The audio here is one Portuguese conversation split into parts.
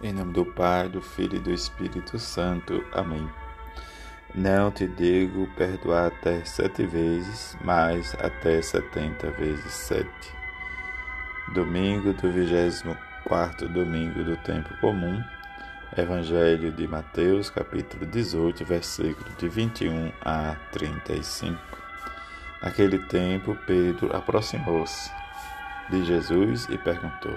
Em nome do Pai, do Filho e do Espírito Santo. Amém. Não te digo perdoar até sete vezes, mas até setenta vezes sete. Domingo do vigésimo quarto domingo do tempo comum. Evangelho de Mateus, capítulo 18, versículo de 21 a 35. Naquele tempo, Pedro aproximou-se de Jesus e perguntou: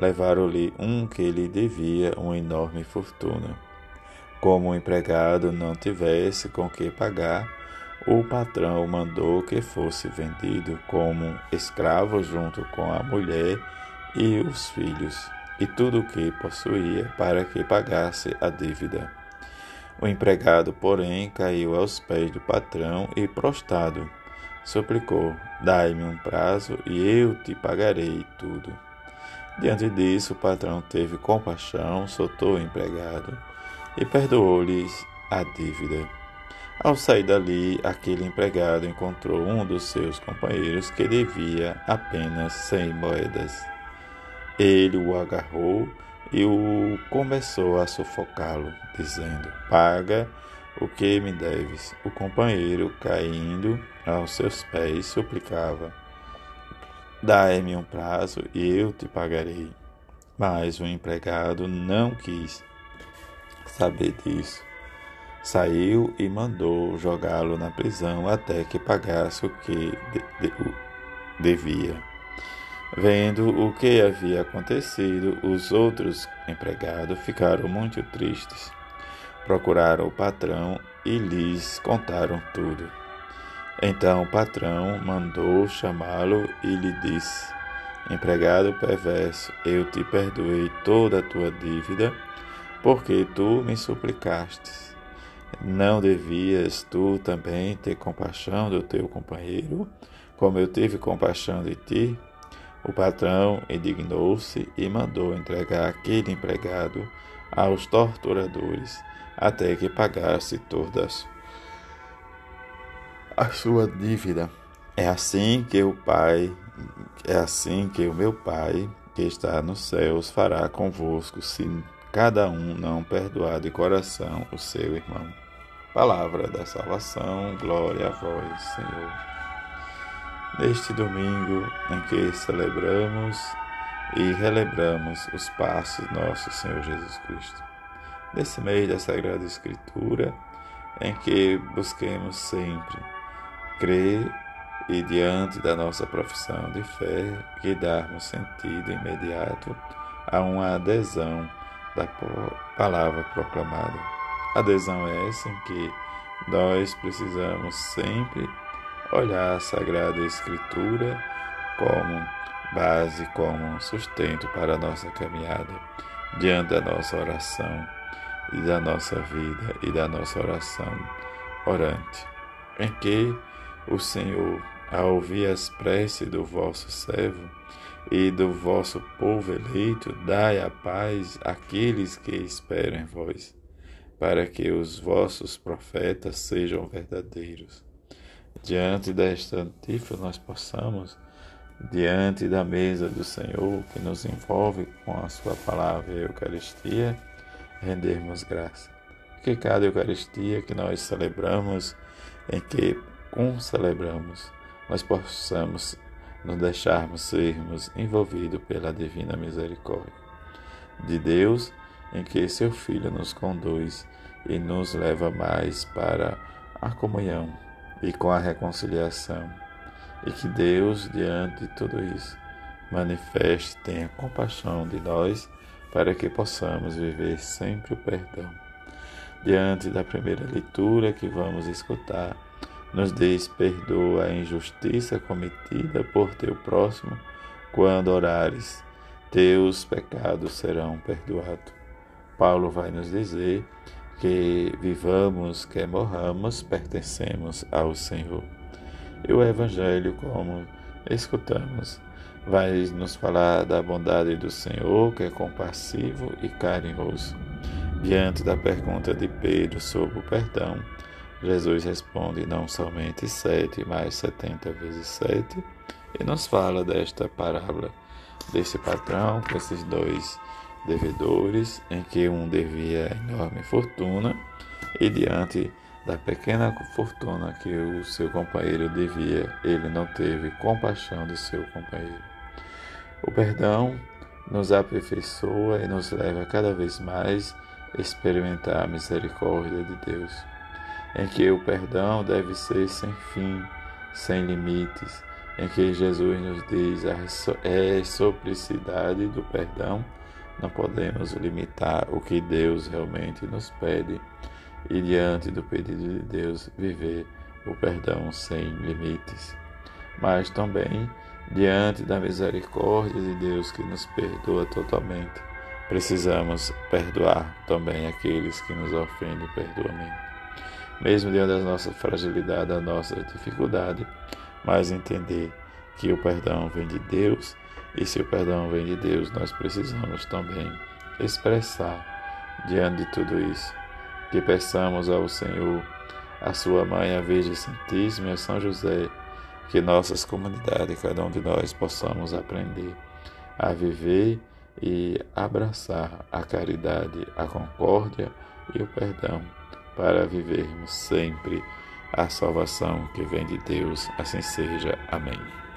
levaram-lhe um que lhe devia uma enorme fortuna. Como o empregado não tivesse com que pagar, o patrão mandou que fosse vendido como escravo junto com a mulher e os filhos, e tudo o que possuía, para que pagasse a dívida. O empregado, porém, caiu aos pés do patrão e, prostrado, suplicou: Dai-me um prazo e eu te pagarei tudo. Diante disso, o patrão teve compaixão, soltou o empregado e perdoou-lhes a dívida. Ao sair dali, aquele empregado encontrou um dos seus companheiros que devia apenas cem moedas. Ele o agarrou e o começou a sufocá-lo, dizendo: Paga o que me deves. O companheiro, caindo aos seus pés, suplicava: Dai-me um prazo e eu te pagarei. Mas o empregado não quis saber disso. Saiu e mandou jogá-lo na prisão até que pagasse o que de, de, devia. Vendo o que havia acontecido, os outros empregados ficaram muito tristes. Procuraram o patrão e lhes contaram tudo. Então o patrão mandou chamá-lo e lhe disse: Empregado perverso, eu te perdoei toda a tua dívida, porque tu me suplicastes. Não devias tu também ter compaixão do teu companheiro, como eu tive compaixão de ti? O patrão indignou-se e mandou entregar aquele empregado aos torturadores, até que pagasse todas a sua dívida. É assim que o Pai, é assim que o meu Pai, que está nos céus, fará convosco, se cada um não perdoar de coração o seu irmão. Palavra da salvação, glória a vós, Senhor. Neste domingo em que celebramos e relembramos os passos nosso Senhor Jesus Cristo. Nesse mês da Sagrada Escritura, em que busquemos sempre crer e, diante da nossa profissão de fé, que darmos sentido imediato a uma adesão da palavra proclamada. Adesão essa em que nós precisamos sempre olhar a Sagrada Escritura como base, como sustento para a nossa caminhada, diante da nossa oração e da nossa vida e da nossa oração orante, em que o Senhor, ao ouvir as preces do vosso servo e do vosso povo eleito, dai a paz àqueles que esperam em vós, para que os vossos profetas sejam verdadeiros. Diante desta antífona, nós possamos, diante da mesa do Senhor, que nos envolve com a Sua palavra e a Eucaristia, rendermos graça. Que cada Eucaristia que nós celebramos, em que concelebramos, nós possamos nos deixarmos sermos envolvidos pela divina misericórdia de Deus, em que seu Filho nos conduz e nos leva mais para a comunhão e com a reconciliação. E que Deus, diante de tudo isso, manifeste, tenha compaixão de nós, para que possamos viver sempre o perdão. Diante da primeira leitura que vamos escutar, nos diz: perdoa a injustiça cometida por teu próximo quando orares, teus pecados serão perdoados. Paulo vai nos dizer que vivamos, que morramos, pertencemos ao Senhor. E o Evangelho, como escutamos, vai nos falar da bondade do Senhor, que é compassivo e carinhoso. Diante da pergunta de Pedro sobre o perdão, Jesus responde não somente sete, mas setenta vezes sete, e nos fala desta parábola, desse patrão com esses dois devedores, em que um devia enorme fortuna, e diante da pequena fortuna que o seu companheiro devia, ele não teve compaixão do seu companheiro. O perdão nos aperfeiçoa e nos leva cada vez mais a experimentar a misericórdia de Deus, em que o perdão deve ser sem fim, sem limites, em que Jesus nos diz a reciprocidade do perdão, não podemos limitar o que Deus realmente nos pede e, diante do pedido de Deus, viver o perdão sem limites. Mas também Diante da misericórdia de Deus que nos perdoa totalmente, precisamos perdoar também aqueles que nos ofendem perdoamento. Mesmo diante da nossa fragilidade, da nossa dificuldade, mas entender que o perdão vem de Deus e se o perdão vem de Deus, nós precisamos também expressar diante de tudo isso. Que peçamos ao Senhor, a sua mãe, a Virgem Santíssima e a São José, que nossas comunidades, cada um de nós, possamos aprender a viver e abraçar a caridade, a concórdia e o perdão para vivermos sempre a salvação que vem de Deus. Assim seja. Amém.